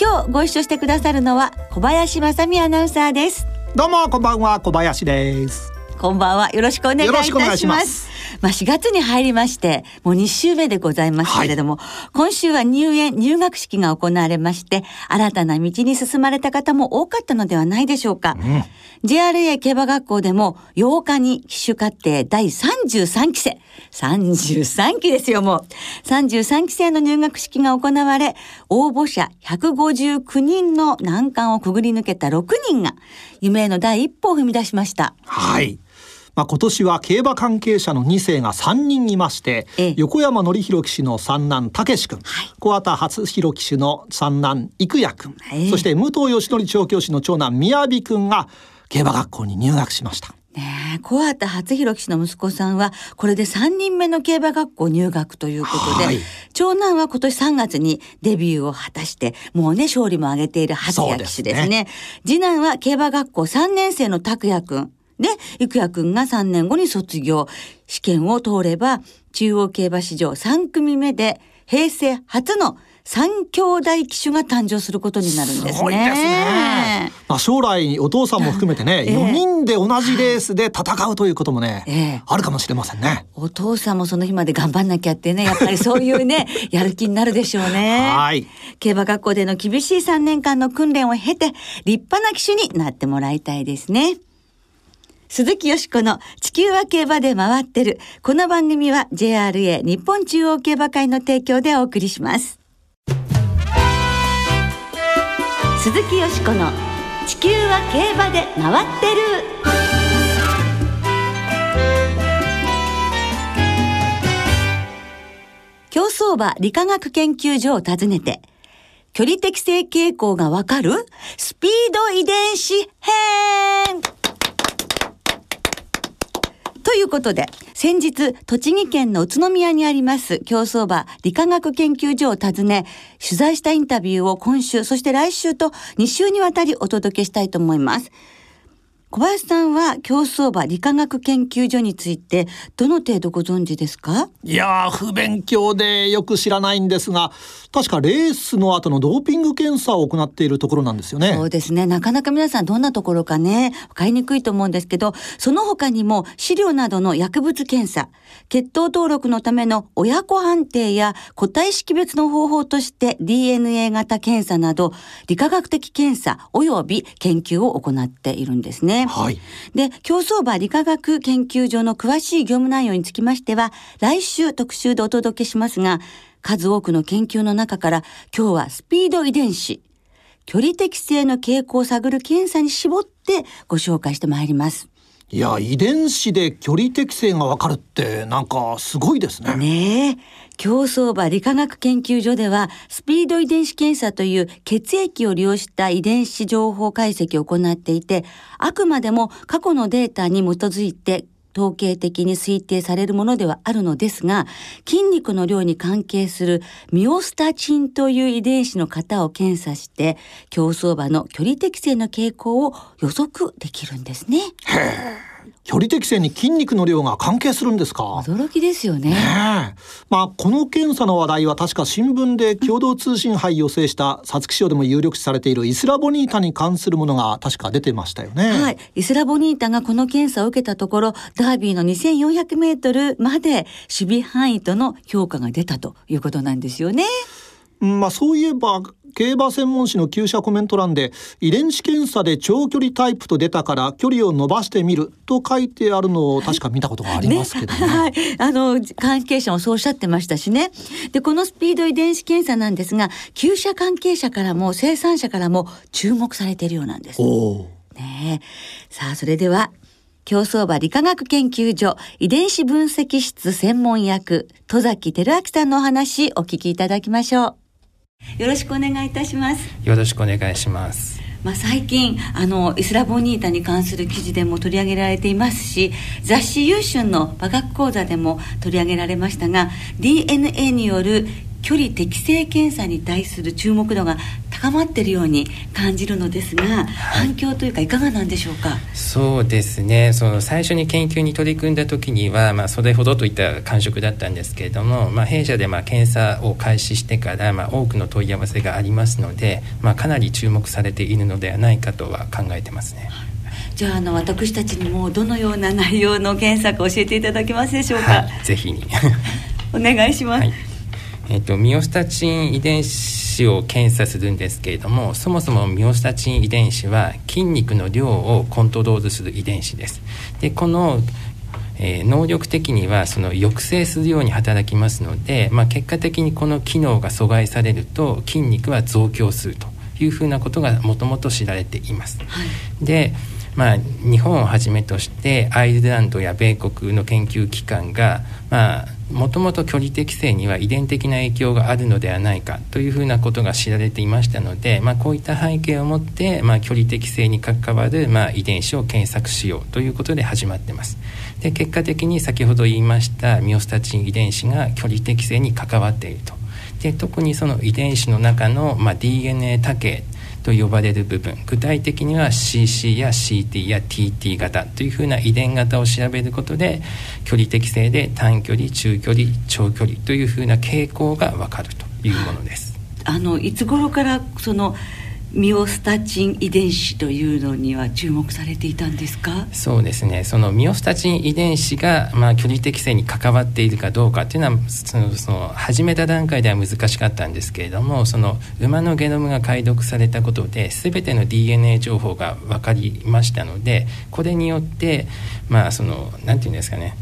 今日ご一緒してくださるのは小林正美アナウンサーです。どうもこんばんは小林です。こんばんは。よろしくお願いいたしますまあ4月に入りましてもう2週目でございますけれども、はい、今週は入園入学式が行われまして新たな道に進まれた方も多かったのではないでしょうか、うん、JRA 競馬学校でも8日に騎手課程第33期生。33期ですよもう。33期生の入学式が行われ応募者159人の難関をくぐり抜けた6人が夢への第一歩を踏み出しました。はいまあ、今年は競馬関係者の2世が3人いまして、ええ、横山典弘騎手の三男武志君、はい、小畑初弘騎手の三男生也君、え、そして武藤義則調教師の長男雅君が競馬学校に入学しました。ねえ、小畑初弘騎手の息子さんは、これで3人目の競馬学校入学ということで、はい、長男は今年3月にデビューを果たして、もうね、勝利も挙げている初也騎手ですね。すね次男は競馬学校3年生の拓也君。で、郁也くんが3年後に卒業。試験を通れば、中央競馬史上3組目で、平成初の三兄弟騎手が誕生することになるんですね。すですね。まあ将来お父さんも含めてね、えー、4人で同じレースで戦うということもね、えー、あるかもしれませんね。お父さんもその日まで頑張んなきゃってね、やっぱりそういうね、やる気になるでしょうね。はい。競馬学校での厳しい3年間の訓練を経て、立派な騎手になってもらいたいですね。鈴木よしこの地球は競馬で回ってる。この番組は JRA 日本中央競馬会の提供でお送りします。鈴木よしこの地球は競馬で回ってる。競走馬理化学研究所を訪ねて、距離適正傾向がわかるスピード遺伝子編ということで、先日、栃木県の宇都宮にあります競走馬理化学研究所を訪ね、取材したインタビューを今週、そして来週と2週にわたりお届けしたいと思います。小林さんは競走馬理化学研究所についてどの程度ご存知ですか？いや不勉強でよく知らないんですが確かレースの後のドーピング検査を行っているところなんですよね。そうですね。なかなか皆さんどんなところかね分かりにくいと思うんですけどその他にも飼料などの薬物検査血糖登録のための親子判定や個体識別の方法として DNA 型検査など理化学的検査及び研究を行っているんですねはい。で、競走馬理化学研究所の詳しい業務内容につきましては、来週特集でお届けしますが、数多くの研究の中から今日はスピード遺伝子、距離適正の傾向を探る検査に絞ってご紹介してまいります。いや遺伝子で距離適性がわかるってなんかすごいですね。ね。競走馬理化学研究所ではスピード遺伝子検査という血液を利用した遺伝子情報解析を行っていてあくまでも過去のデータに基づいて統計的に推定されるものではあるのですが筋肉の量に関係するミオスタチンという遺伝子の型を検査して競走馬の距離適正の傾向を予測できるんですね。距離適正に筋肉の量が関係するんですか？驚きですよね、ね、まあこの検査の話題は確か新聞で共同通信杯を制した皐月賞でも有力視されているイスラボニータに関するものが確か出てましたよね。はい。イスラボニータがこの検査を受けたところダービーの2400メートルまで守備範囲との評価が出たということなんですよね。まあそういえば競馬専門誌の旧車コメント欄で遺伝子検査で長距離タイプと出たから距離を伸ばしてみると書いてあるのを確か見たことがありますけどね。ねはい、あの関係者もそうおっしゃってましたしね。でこのスピード遺伝子検査なんですが旧車関係者からも生産者からも注目されているようなんです。ねさあそれでは競走馬理化学研究所遺伝子分析室専門役戸崎照明さんのお話お聞きいただきましょう。よろしくお願いいたします。よろしくお願いします。まあ、最近あのイスラボニータに関する記事でも取り上げられていますし雑誌「優春」の科学講座でも取り上げられましたが DNA による距離適正検査に対する注目度が高まっているように感じるのですが、反響というかいかがなんでしょうか？そうですねその最初に研究に取り組んだ時には、まあ、それほどといった感触だったんですけれども、まあ、弊社でまあ検査を開始してから、まあ、多くの問い合わせがありますので、まあ、かなり注目されているのではないかとは考えてますね。じゃああの私たちにもどのような内容の検査か教えていただけますでしょうか？はい、ぜひに お願いします。はいえっと、ミオスタチン遺伝子を検査するんですけれどもそもそもミオスタチン遺伝子は筋肉の量をコントロールする遺伝子ですでこの、えー、能力的にはその抑制するように働きますので、まあ、結果的にこの機能が阻害されると筋肉は増強するというふうなことがもともと知られています。はい、でまあ、日本をはじめとしてアイルランドや米国の研究機関がまあもともと距離適性には遺伝的な影響があるのではないかというふうなことが知られていましたので、まあ、こういった背景をもって、まあ、距離適性に関わる、まあ、遺伝子を検索しようということで始まってます。で結果的に先ほど言いましたミオスタチン遺伝子が距離適性に関わっていると。で特にその遺伝子の中の、まあ、DNA 多形と呼ばれる部分具体的には CC や CT や TT 型というふうな遺伝型を調べることで距離適正で短距離中距離長距離というふうな傾向が分かるというものです。あのいつ頃からそのミオスタチン遺伝子というのには注目されていたんですか？そうですね。そのミオスタチン遺伝子が、まあ、距離適性に関わっているかどうかっていうのはそのその始めた段階では難しかったんですけれどもその馬のゲノムが解読されたことで全ての DNA 情報が分かりましたのでこれによってまあその何て言うんですかね。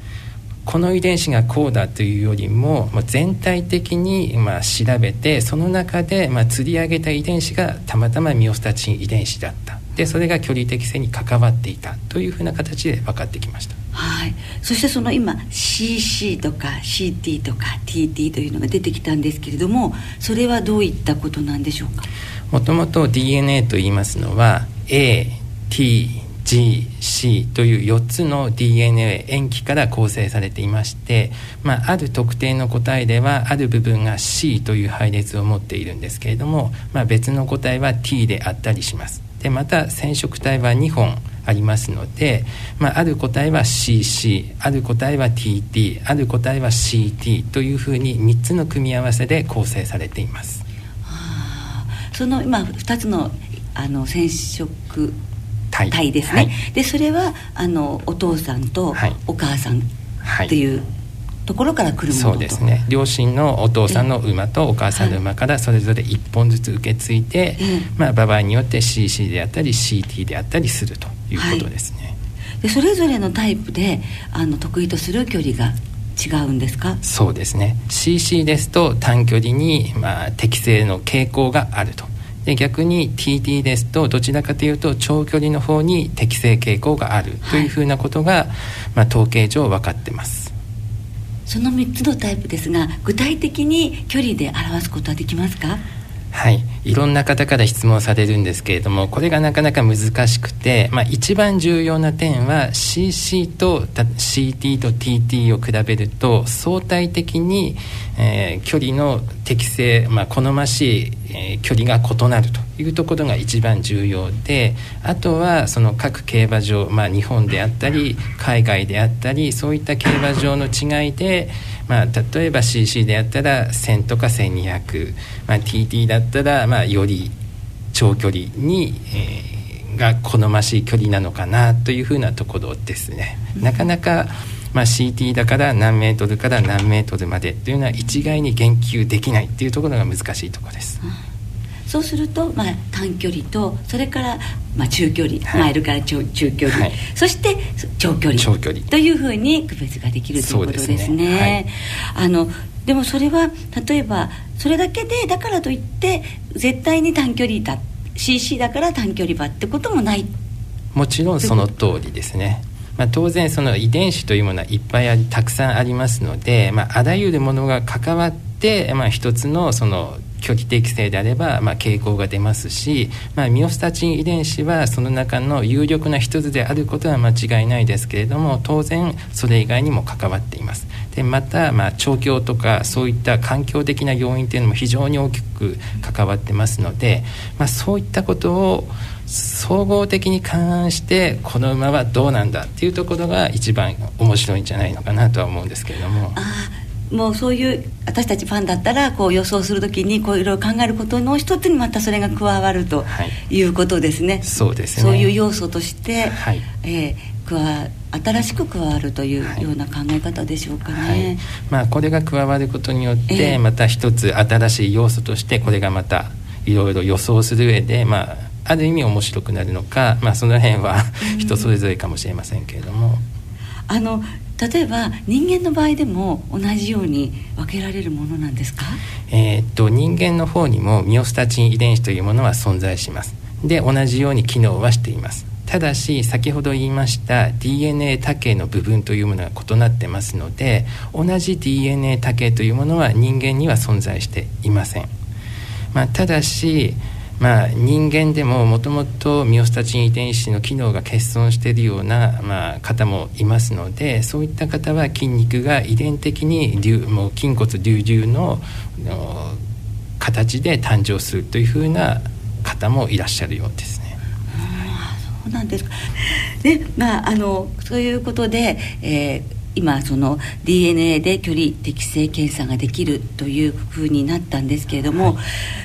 この遺伝子がこうだというよりも、まあ、全体的にまあ調べてその中でまあ釣り上げた遺伝子がたまたまミオスタチン遺伝子だった。でそれが距離適性に関わっていたというふうな形で分かってきました。はい、そしてその今 CC とか CT とか TT というのが出てきたんですけれどもそれはどういったことなんでしょうか？もともと DNA と言いますのは AT GC という4つの DNA 塩基から構成されていまして、まあ、ある特定の個体ではある部分が C という配列を持っているんですけれども、まあ、別の個体は T であったりします。でまた染色体は2本ありますので、まあ、ある個体は CC ある個体は TT ある個体は CT というふうに3つの組み合わせで構成されています。はあ、その今2つのあの染色体ですね、はい、でそれはあのお父さんとお母さんってい。う、ところから来るそうですね。両親のお父さんの馬とお母さんの馬からそれぞれ1本ずつ受け継いで、まあ、場合によって CC であったり CT であったりするということですね。はい、でそれぞれのタイプであの得意とする距離が違うんですか？そうですね。CC ですと短距離に、まあ、適正の傾向があるとで逆に TT ですとどちらかというと長距離の方に適正傾向があるというふうなことが、はい、まあ、統計上分かってます。その3つのタイプですが具体的に距離で表すことはできますか？はいいろんな方から質問されるんですけれどもこれがなかなか難しくて、まあ、一番重要な点は CC と CT と TT を比べると相対的に、えー、距離の適正、まあ、好ましい、えー、距離が異なるというところが一番重要であとはその各競馬場、まあ、日本であったり海外であったりそういった競馬場の違いでまあ、例えば CC であったら1000とか1200、まあ、TT だったらまあより長距離に、えー、が好ましい距離なのかなというふうなところですね。なかなかまあ、CT だから何メートルから何メートルまでというのは一概に言及できないっていうところが難しいところです。うん。そうすると、まあ、短距離とそれから、まあ、中距離、はい、マイルから中中距離、はい、そして長距離。長距離。というふうに区別ができるということですね。で、ね。はい、あのでもそれは例えばそれだけでだからといって絶対に短距離だ CC だから短距離馬ってこともないもちろんその通りですね。まあ、当然その遺伝子というものはいっぱいありたくさんありますので、まあ、あらゆるものが関わって、まあ、一つのその距離適正であれば、まあ、傾向が出ますし、まあ、ミオスタチン遺伝子はその中の有力な一つであることは間違いないですけれども当然それ以外にも関わっています。でまた、まあ、調教とかそういった環境的な要因というのも非常に大きく関わってますので、まあ、そういったことを総合的に勘案してこの馬はどうなんだっていうところが一番面白いんじゃないのかなとは思うんですけれども。もうそういう私たちファンだったらこう予想するときにこういろいろ考えることの一つにまたそれが加わるとい。うことですね。はい、そうですね。そういう要素として、はい、えー、加わ新しく加わるというような考え方でしょうかね。はい、まあ、これが加わることによってまた一つ新しい要素としてこれがまたいろいろ予想する上でまあある意味面白くなるのか、まあ、その辺は人それぞれかもしれませんけれども。あの例えば人間の場合でも同じように分けられるものなんですか、えー、っと人間の方にもミオスタチン遺伝子というものは存在します。で同じように機能はしています。ただし先ほど言いました DNA 多形の部分というものが異なってますので同じ DNA 多形というものは人間には存在していません、まあ、ただしまあ、人間でももともとミオスタチン遺伝子の機能が欠損しているような、まあ、方もいますのでそういった方は筋肉が遺伝的にもう筋骨隆々の形で誕生するというふうな方もいらっしゃるようですね。そうなんですか。ね、まああのそういうことで、えー今その DNA で距離適正検査ができるというふうになったんですけれども、はい、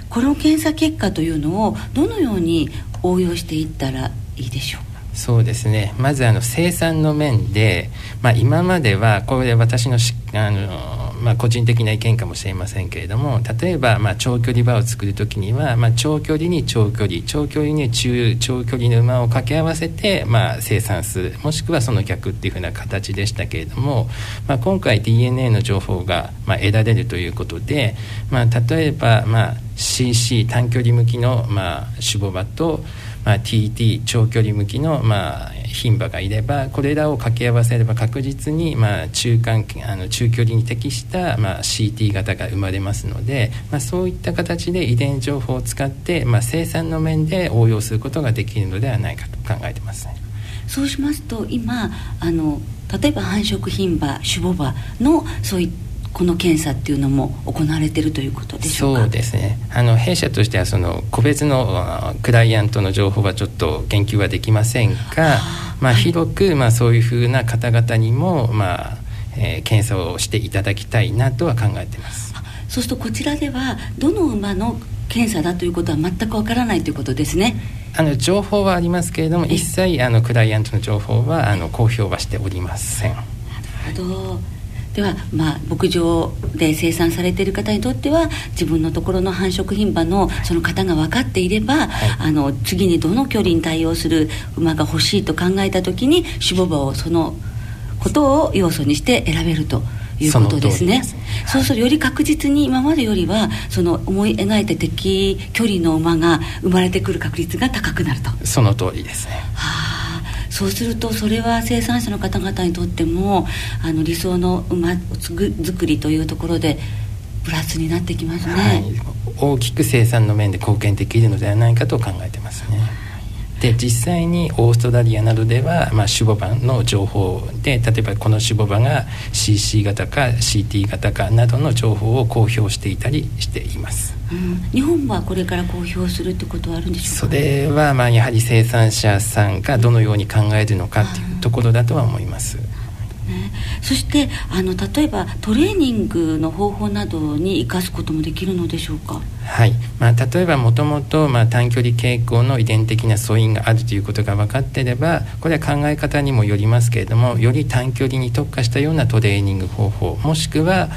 この検査結果というのをどのように応用していったらいいでしょうか？そうですね。まずあの生産の面で、まあ、今まではこれ私のあのまあ、個人的な意見かもしれませんけれども例えば、まあ、長距離馬を作る時には、まあ、長距離に長距離長距離に中長距離の馬を掛け合わせて、まあ、生産するもしくはその逆っていうふうな形でしたけれども、まあ、今回 DNA の情報が、まあ、得られるということで、まあ、例えば、まあ、CC 短距離向きの、まあ、種母馬と、まあ、TT 長距離向きの、まあ、牝馬がいればこれらを掛け合わせれば確実に、まあ、中間あの中距離に適した、まあ、CT 型が生まれますので、まあ、そういった形で遺伝情報を使って、まあ、生産の面で応用することができるのではないかと考えてます、ね、そうしますと今あの例えば繁殖牝馬種母馬のそういったこの検査っていうのも行われているということでしょうそうですね。あの弊社としてはその個別のクライアントの情報はちょっと言及はできませんが、まあ、広く、まあ、そういうふうな方々にも、まあえー、検査をしていただきたいなとは考えてます。そうするとこちらではどの馬の検査だということは全くわからないということですね。あの情報はありますけれども一切あのクライアントの情報はあの公表はしておりません。なるほどでは、まあ、牧場で生産されている方にとっては自分のところの繁殖牝馬のその方が分かっていれば、はい、あの次にどの距離に対応する馬が欲しいと考えた時に種母馬をそのことを要素にして選べると。いうことですね。すそうするより確実に今までよりはその思い描いた敵距離の馬が生まれてくる確率が高くなると。その通りですね。はあそうするとそれは生産者の方々にとってもあの理想の馬作りというところでプラスになってきますね、はい、大きく生産の面で貢献できるのではないかと考えてます。で実際にオーストラリアなどでは、まあ、種母馬の情報で例えばこの種母馬が CC 型か CT 型かなどの情報を公表していたりしています、うん、日本はこれから公表するってことはあるんでしょうか？それはまあやはり生産者さんがどのように考えるのかっていうところだとは思います。ね、そしてあの例えばトレーニングの方法などに生かすこともできるのでしょうか？はい、まあ、例えばもともと短距離傾向の遺伝的な素因があるということが分かっていればこれは考え方にもよりますけれどもより短距離に特化したようなトレーニング方法もしくは、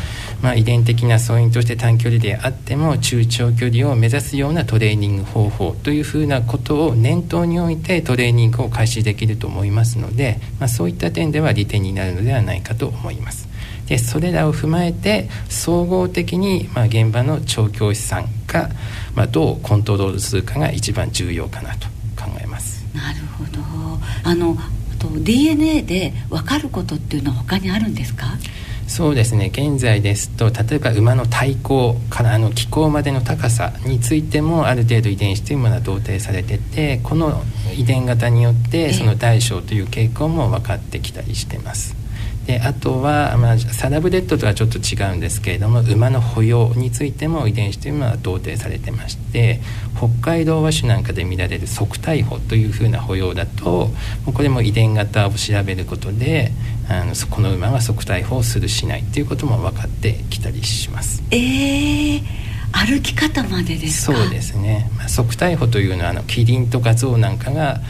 まあ、遺伝的な素因として短距離であっても中長距離を目指すようなトレーニング方法というふうなことを念頭に置いてトレーニングを開始できると思いますので、まあ、そういった点では利点になるのではないかと思います。でそれらを踏まえて総合的に、まあ、現場の調教師さんが、まあ、どうコントロールするかが一番重要かなと考えます。なるほどあのと DNA で分かることっていうのは他にあるんですか？そうですね現在ですと例えば馬の体高からあの気候までの高さについてもある程度遺伝子というものは同定されててこの遺伝型によってその大小という傾向も分かってきたりしてます。であとは、まあ、サラブレッドとはちょっと違うんですけれども馬の歩様についても遺伝子というのは同定されてまして北海道和種なんかで見られる側体歩というふうな歩様だとこれも遺伝型を調べることであのこの馬が側体歩をするしないということも分かってきたりします。えー歩き方までですそうですね、まあ、側体歩というのはあのキリンとか象なんかが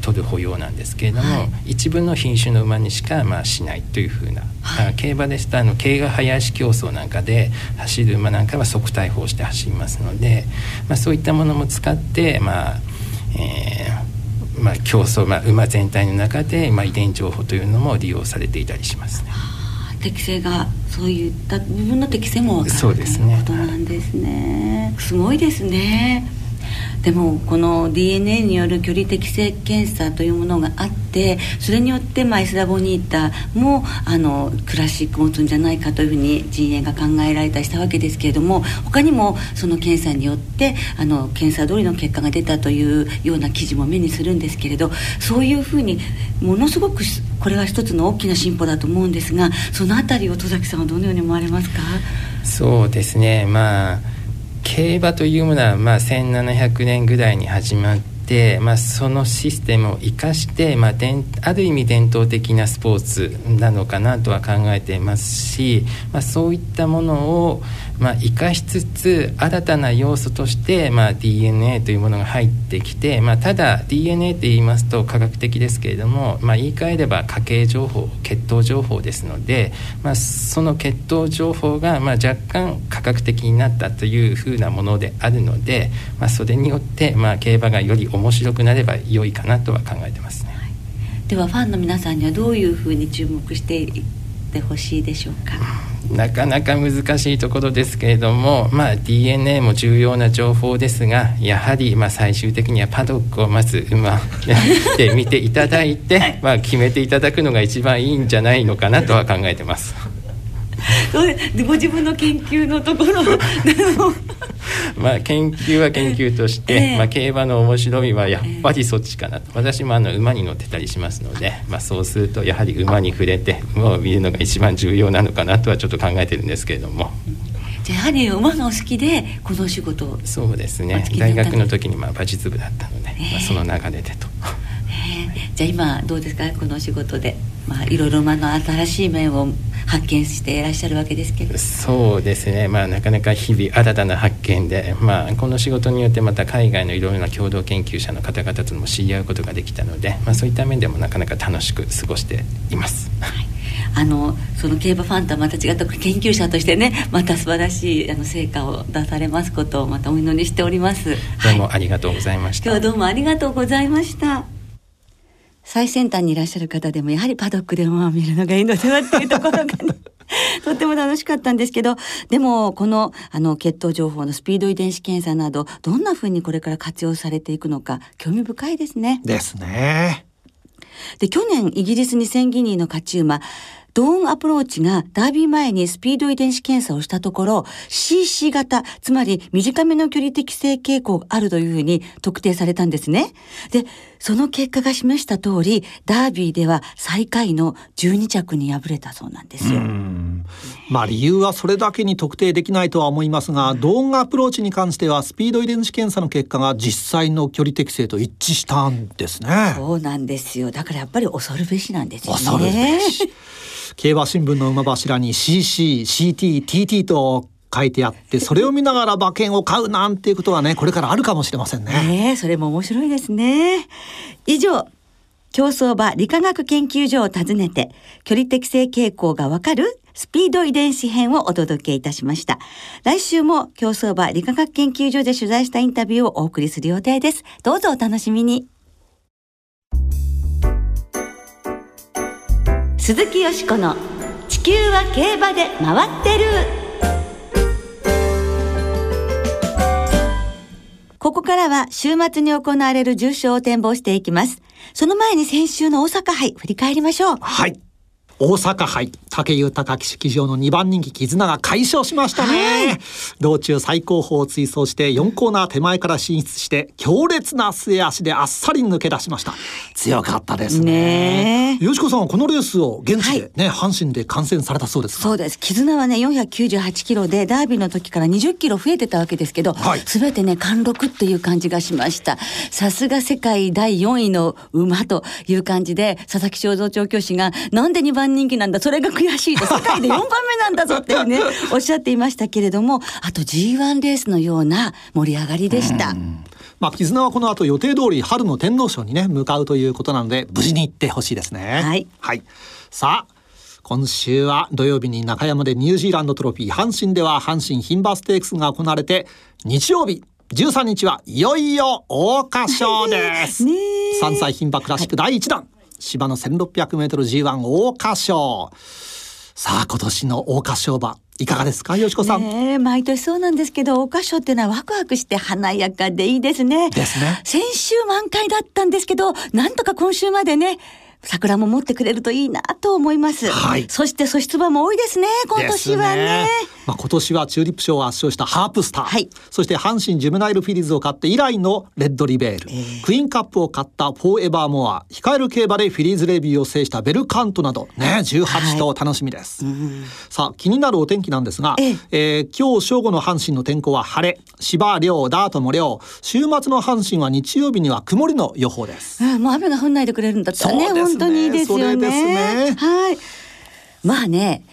取る保養なんですけれども、はい、一部の品種の馬にしかまあしないというふうな、はい、競馬でしたあの競馬早足競争なんかで走る馬なんかは側対法して走りますので、まあ、そういったものも使ってまあえーまあ、競争、まあ、馬全体の中で、まあ、遺伝情報というのも利用されていたりしますね。適性がそういった部分の適性も分かるということなんですね。すごいですね。でもこの DNA による距離適正検査というものがあってそれによってまあエスラボニータもあのクラシックを持つんじゃないかというふうに陣営が考えられたりしたわけですけれども他にもその検査によってあの検査通りの結果が出たというような記事も目にするんですけれどそういうふうにものすごくこれは一つの大きな進歩だと思うんですがその辺りを戸崎さんはどのように思われますか？そうですね。まあ競馬というものは、まあ、1700年ぐらいに始まって、まあ、そのシステムを生かして、まあ、ある意味伝統的なスポーツなのかなとは考えていますし、まあ、そういったものを、まあ、生かしつつ新たな要素として、まあ、DNA というものが入ってきて、まあ、ただ DNA って言いますと科学的ですけれども、まあ、言い換えれば家系情報血統情報ですので、まあ、その血統情報が、まあ、若干科学的になったというふうなものであるので、まあ、それによって、まあ、競馬がより面白くなれば良いかなとは考えてますね。ではファンの皆さんにはどういうふうに注目していってほしいでしょうか？なかなか難しいところですけれども、まあ、DNA も重要な情報ですがやはりまあ最終的にはパドックをまず馬で見ていただいて、まあ、決めていただくのが一番いいんじゃないのかなとは考えてます。ご自分の研究のところ まあ研究は研究として、えー、まあ、競馬の面白みはやっぱりそっちかなと、私もあの馬に乗ってたりしますので、まあ、そうするとやはり馬に触れて馬を見るのが一番重要なのかなとはちょっと考えてるんですけれども。じゃやはり馬がお好きでこの仕事をそうですね。大学の時にまあ馬術部だったので、えー、まあ、その流れでと。えー、じゃあ今どうですか？この仕事で、まあ、いろいろ馬の新しい面を発見していらっしゃるわけですけど。そうですね、まあ、なかなか日々新たな発見で、まあ、この仕事によってまた海外のいろいろな共同研究者の方々とも知り合うことができたので、まあ、そういった面でもなかなか楽しく過ごしています。はい。あのその競馬ファンとはまた違った研究者としてね また素晴らしいあの成果を出されますことをまたお祈りしております。どうもありがとうございました、はい、今日はどうもありがとうございました最先端にいらっしゃる方でもやはりパドックで馬を見るのがいいのではっていうところがね とっても楽しかったんですけどでもこのあの血統情報のスピード遺伝子検査などどんなふうにこれから活用されていくのか興味深いですね。ですね。で去年イギリスにセンギニーの勝ち馬ドーンアプローチがダービー前にスピード遺伝子検査をしたところ CC 型、つまり短めの距離適正傾向があるというふうに特定されたんですね。で、その結果が示した通り、ダービーでは最下位の12着に敗れたそうなんですよ。まあ理由はそれだけに特定できないとは思いますが、ドーンアプローチに関してはスピード遺伝子検査の結果が実際の距離適正と一致したんですね。そうなんですよ。だからやっぱり恐るべしなんですよね。恐るべし。競馬新聞の馬柱に CC、CT、TT と書いてあってそれを見ながら馬券を買うなんていうことはねこれからあるかもしれませんね。ねそれも面白いですね。以上競走馬理化学研究所を訪ねて距離適正傾向がわかるスピード遺伝子編をお届けいたしました。来週も競走馬理化学研究所で取材したインタビューをお送りする予定です。どうぞお楽しみに。鈴木よしこの地球は競馬で回ってるここからは週末に行われる重賞を展望していきます。その前に先週の大阪杯振り返りましょう。はい。大阪杯武豊騎手騎乗の2番人気絆が快勝しましたね、はい、道中最高峰を追走して4コーナー手前から進出して強烈な末足であっさり抜け出しました。強かったですね。よしこさんはこのレースを現地でね、はい、阪神で観戦されたそうですそうです。絆はね498キロでダービーの時から20キロ増えてたわけですけど、はい、全てね貫禄っていう感じがしました。さすが世界第4位の馬という感じで佐々木正蔵調教師がなんで2番人気なんだ。それが悔しいと 世界で4番目なんだぞっていうね おっしゃっていましたけれども。あと G1 レースのような盛り上がりでした。まあ、絆はこの後予定通り春の天皇賞にね向かうということなので無事に行ってほしいですね。はい、はい、さあ今週は土曜日に中山でニュージーランドトロフィー阪神では阪神牝馬ステークスが行われて日曜日13日はいよいよ桜花賞です。3歳牝馬クラシック第1弾、はい、芝の 1600m G1 桜花賞。さあ今年の桜花賞馬いかがですか、よしこさん。ね毎年そうなんですけど、桜花賞っていうのはワクワクして華やかでいいですね。ですね。先週満開だったんですけど、なんとか今週までね、桜も持ってくれるといいなと思います。はい。そして素質馬も多いですね。今年はね。ねまあ今年はチューリップ賞を圧勝したハープスター。はい。そして阪神ジュムナイルフィリーズを勝って以来のレッドリベール。えー、クイーンカップを勝ったフォーエバーモア。控える競馬でフィリーズレビューを制したベルカントなどね18頭楽しみです。はい、さあ気になるお天気なんですが、えー、えー、今日正午の阪神の天候は晴れ。芝涼ダートも涼。週末の阪神は日曜日には曇りの予報です。もう雨が降んないでくれるんだったらね、ね本当にいいですよね。ねはい。まあね、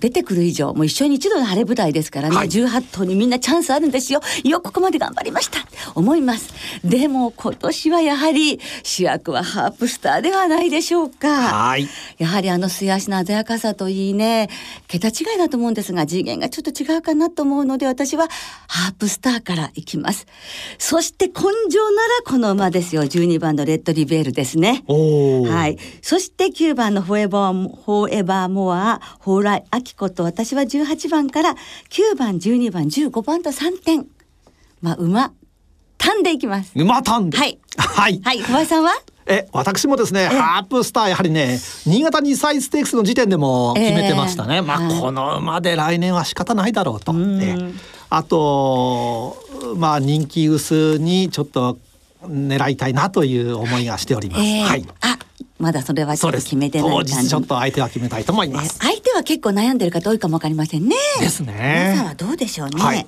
出てくる以上もう一緒に一度の晴れ舞台ですからね、はい、18頭にみんなチャンスあるんですよ。よここまで頑張りました。思います。でも今年はやはり主役はハープスターではないでしょうか。はい。やはりあの素足の鮮やかさといいね桁違いだと思うんですが次元がちょっと違うかなと思うので私はハープスターからいきます。そして根性ならこの馬ですよ。12番のレッドリベールですね。はい。そして9番のフォーエバーフォーエバーモアホウライアキコと私は18番から9番12番15番と3点。まあ馬単でいきます。馬単で。はい。はい。はい。小林さんは？え私もですねハープスターやはりね新潟2歳ステークスの時点でも決めてましたね、えー、まあ、はい、この馬で来年は仕方ないだろうと、えあとまあ人気薄にちょっと狙いたいなという思いがしております。えー、はい。あ、まだそれはちょっと決めてない感じ。ちょっと相手は決めたいと思います。相手は結構悩んでる方多いかもわかりませんね。ですね。皆さんはどうでしょうね。はい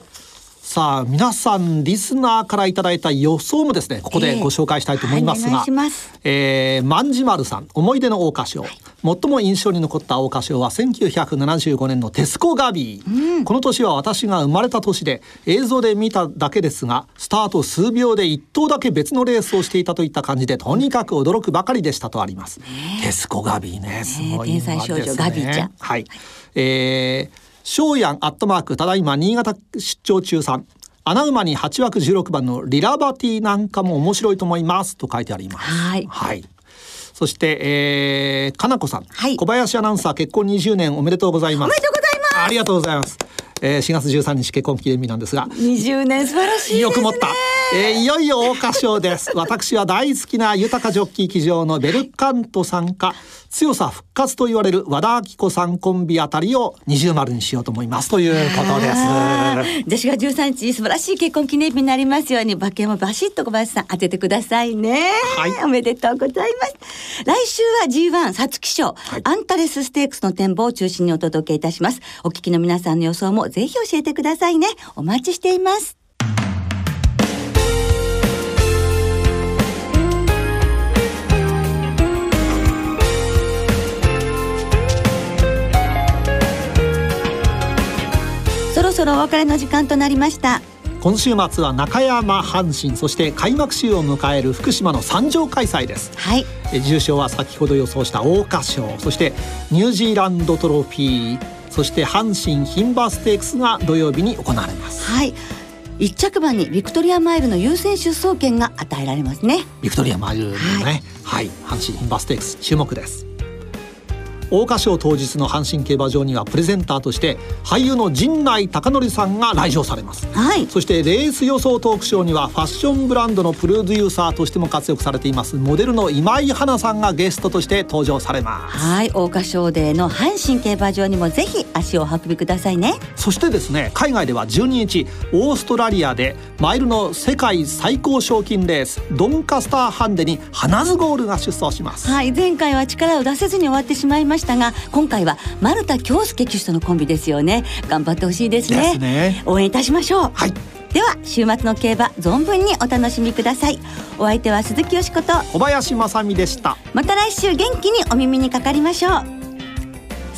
さあ皆さんリスナーからいただいた予想もですねここでご紹介したいと思いますが、えーはい、えー、万事丸さん思い出の桜花賞、はい、最も印象に残った桜花賞は1975年のテスコガビー、うん、この年は私が生まれた年で映像で見ただけですがスタート数秒で1頭だけ別のレースをしていたといった感じでとにかく驚くばかりでしたとあります、ね、テスコガビーねすごい、ね、天才少女ガビーちゃん。はい、えー翔やんアットマークただいま新潟出張中さん。穴馬に8枠16番のリラバティなんかも面白いと思います。と書いてあります。はい、はい、そして、えー、かなこさん、はい、小林アナウンサー結婚20年おめでとうございます。おめでとうございます。ありがとうございます。えー、4月13日結婚記念日なんですが。20年素晴らしい、ね、よく持った、えー、いよいよ桜花賞です。私は大好きな豊かジョッキー騎乗のベルカント参加強さ復活と言われる和田明子さんコンビあたりを二重丸にしようと思います。ということです。私が13日素晴らしい結婚記念日になりますように馬券もバシッと小林さん当ててくださいね。はい。おめでとうございます。来週は G1 皐月賞、はい、アンタレスステークスの展望を中心にお届けいたします。お聞きの皆さんの予想もぜひ教えてくださいね。お待ちしていますろそろお別れの時間となりました。今週末は中山阪神そして開幕週を迎える福島の三条開催です。はい。重賞は先ほど予想した桜花賞そしてニュージーランドトロフィーそして阪神牝馬ステークスが土曜日に行われます。はい。一着馬にビクトリアマイルの優先出走権が与えられますね。ビクトリアマイルのね。はい、はい、阪神牝馬ステークス注目です桜花賞当日の阪神競馬場にはプレゼンターとして俳優の陣内孝則さんが来場されます、はい、そしてレース予想トークショーにはファッションブランドのプロデューサーとしても活躍されていますモデルの今井花さんがゲストとして登場されます。はい桜花賞デーの阪神競馬場にもぜひ足を運びくださいね。そしてですね海外では12日オーストラリアでマイルの世界最高賞金レースドンカスターハンデに花ズゴールが出走します。はい前回は力を出せずに終わってしまいましたが今回は丸田恭介騎手とのコンビですよね。頑張ってほしいですね、ね、応援いたしましょう。はい。では週末の競馬存分にお楽しみください。お相手は鈴木よしこと小林正美でした。また来週元気にお耳にかかりましょう